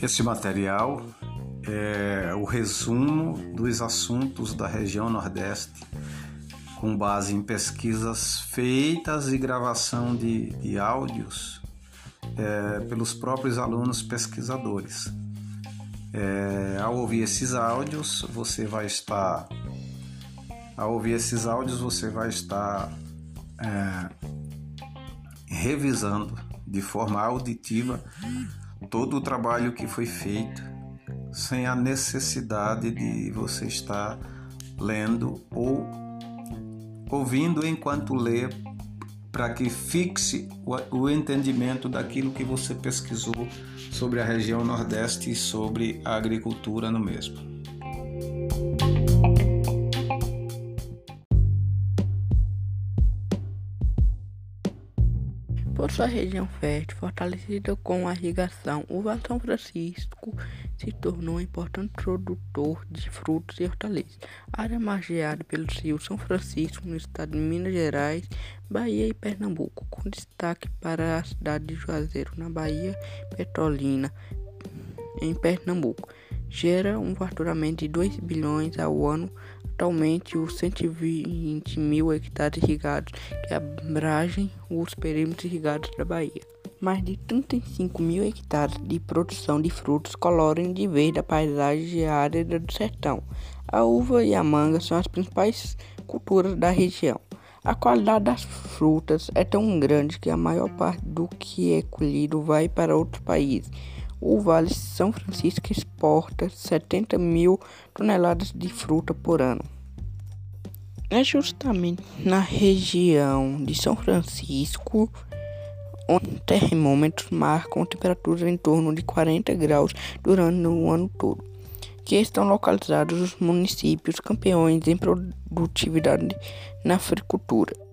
Este material é o resumo dos assuntos da região Nordeste, com base em pesquisas feitas e gravação de, de áudios é, pelos próprios alunos pesquisadores. É, ao ouvir esses áudios, você vai estar ao ouvir esses áudios, você vai estar é, revisando de forma auditiva todo o trabalho que foi feito, sem a necessidade de você estar lendo ou ouvindo enquanto lê, para que fixe o entendimento daquilo que você pesquisou sobre a região Nordeste e sobre a agricultura no mesmo. Por sua região fértil, fortalecida com a irrigação, o Vale São Francisco se tornou um importante produtor de frutos e hortaliças. A área margeada pelo rio São Francisco, no estado de Minas Gerais, Bahia e Pernambuco, com destaque para a cidade de Juazeiro, na Bahia Petrolina, em Pernambuco, gera um faturamento de 2 bilhões ao ano Atualmente, os 120 mil hectares irrigados que abrangem os perímetros irrigados da Bahia. Mais de 35 mil hectares de produção de frutos coloram de verde a paisagem árida do sertão. A uva e a manga são as principais culturas da região. A qualidade das frutas é tão grande que a maior parte do que é colhido vai para outros países. O Vale São Francisco exporta 70 mil toneladas de fruta por ano. É justamente na região de São Francisco onde termômetros marcam temperaturas em torno de 40 graus durante o ano todo, que estão localizados os municípios campeões em produtividade na agricultura.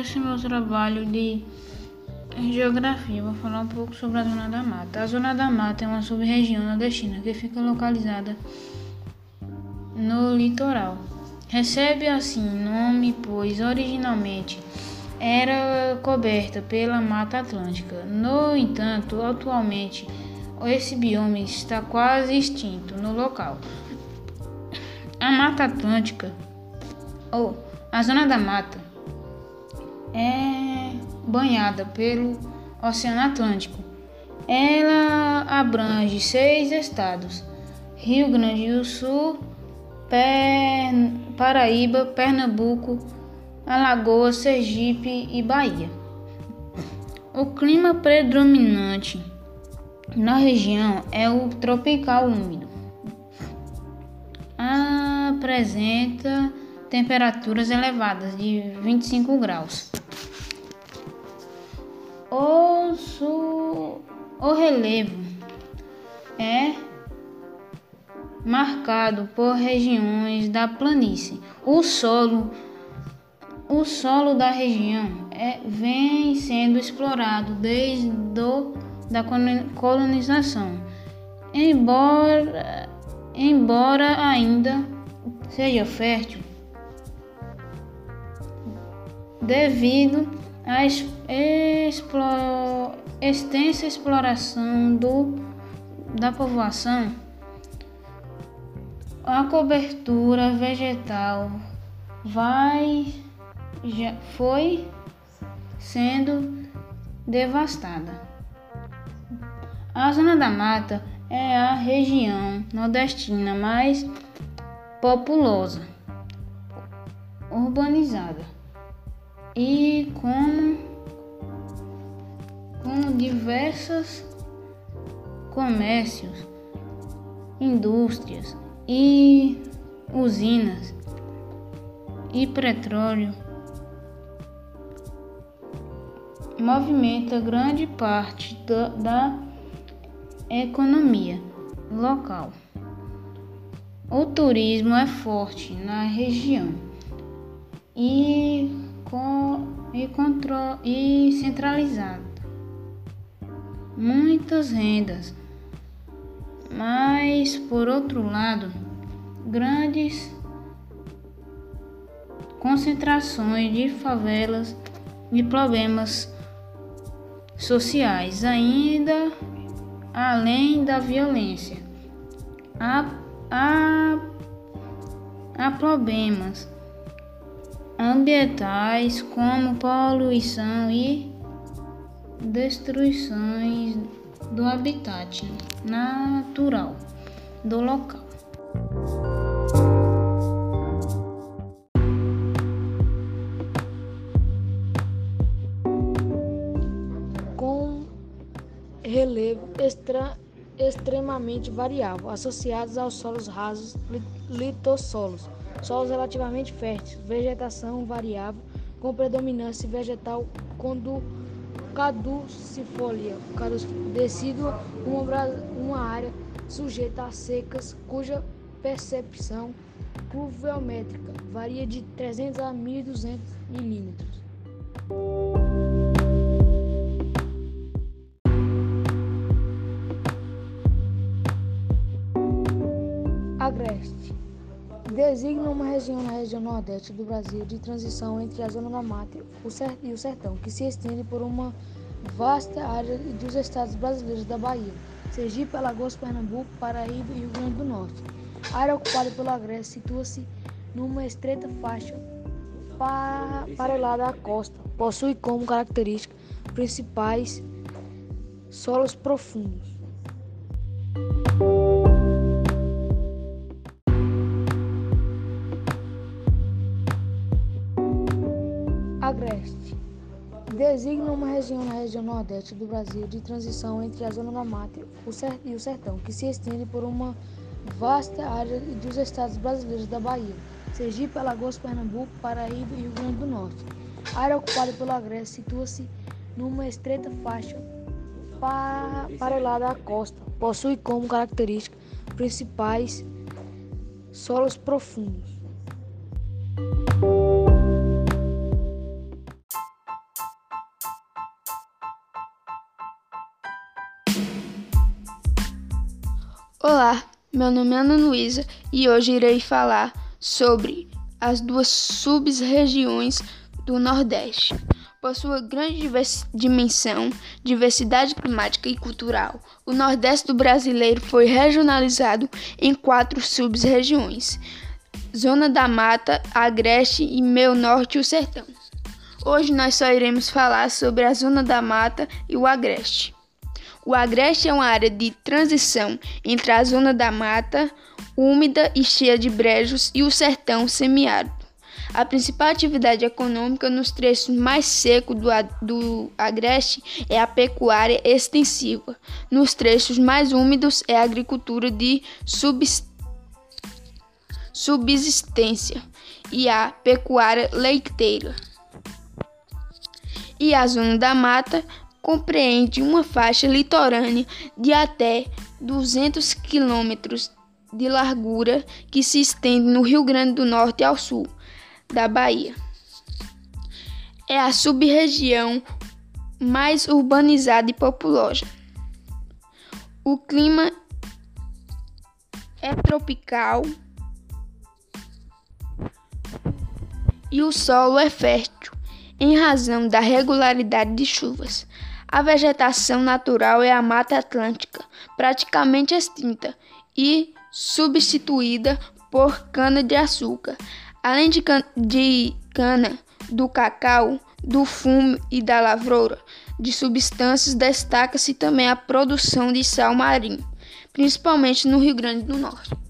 Esse é meu trabalho de geografia. Vou falar um pouco sobre a Zona da Mata. A Zona da Mata é uma sub-região nordestina que fica localizada no litoral. Recebe assim nome, pois originalmente era coberta pela Mata Atlântica. No entanto, atualmente esse bioma está quase extinto no local. A Mata Atlântica, ou a Zona da Mata, é banhada pelo Oceano Atlântico. Ela abrange seis estados: Rio Grande do Sul, Paraíba, Pernambuco, Alagoas, Sergipe e Bahia. O clima predominante na região é o tropical úmido. Apresenta temperaturas elevadas de 25 graus. O, su... o relevo é marcado por regiões da planície. O solo, o solo da região é, vem sendo explorado desde do, da colonização, embora, embora ainda seja fértil, devido à extensa exploração do, da povoação, a cobertura vegetal vai já foi sendo devastada. A zona da mata é a região nordestina mais populosa, urbanizada e com, com diversos comércios, indústrias e usinas e petróleo movimenta grande parte da, da economia local. O turismo é forte na região e, e, contro, e centralizado. muitas rendas. Mas, por outro lado, grandes concentrações de favelas e problemas sociais, ainda além da violência. Há, há, há problemas ambientais como poluição e destruições do habitat natural do local. Com relevo extra, extremamente variável, associados aos solos rasos litossolos, solos relativamente férteis, vegetação variável com predominância vegetal quando caducifolia, decídua, uma, uma área sujeita a secas cuja percepção pluviométrica varia de 300 a 1.200 milímetros. Designa uma região na região nordeste do Brasil de transição entre a zona da mata e o sertão, que se estende por uma vasta área dos estados brasileiros da Bahia, Sergipe, Alagoas, Pernambuco, Paraíba e Rio Grande do Norte. A área ocupada pelo Agreste situa-se numa estreita faixa paralelada à costa. Possui como característica principais solos profundos. Agreste designa uma região na região nordeste do Brasil de transição entre a zona da mata e o sertão, que se estende por uma vasta área dos estados brasileiros da Bahia, Sergipe, Alagoas, Pernambuco, Paraíba e Rio Grande do Norte. A área ocupada pelo Agreste situa-se numa estreita faixa paralelada à costa. Possui como característica principais solos profundos. Meu nome é Ana Luísa e hoje irei falar sobre as duas sub-regiões do Nordeste. Por sua grande dimensão, diversidade climática e cultural, o Nordeste do brasileiro foi regionalizado em quatro sub-regiões: Zona da Mata, Agreste e Meio Norte e o Sertão. Hoje nós só iremos falar sobre a Zona da Mata e o Agreste. O Agreste é uma área de transição entre a zona da mata, úmida e cheia de brejos, e o sertão semiárido. A principal atividade econômica nos trechos mais secos do, do Agreste é a pecuária extensiva. Nos trechos mais úmidos é a agricultura de subsistência e a pecuária leiteira. E a zona da mata compreende uma faixa litorânea de até 200 quilômetros de largura que se estende no Rio Grande do Norte ao sul da Bahia. É a sub-região mais urbanizada e populosa. O clima é tropical e o solo é fértil em razão da regularidade de chuvas. A vegetação natural é a Mata Atlântica, praticamente extinta e substituída por cana-de-açúcar. Além de, can de cana, do cacau, do fumo e da lavoura de substâncias, destaca-se também a produção de sal marinho, principalmente no Rio Grande do Norte.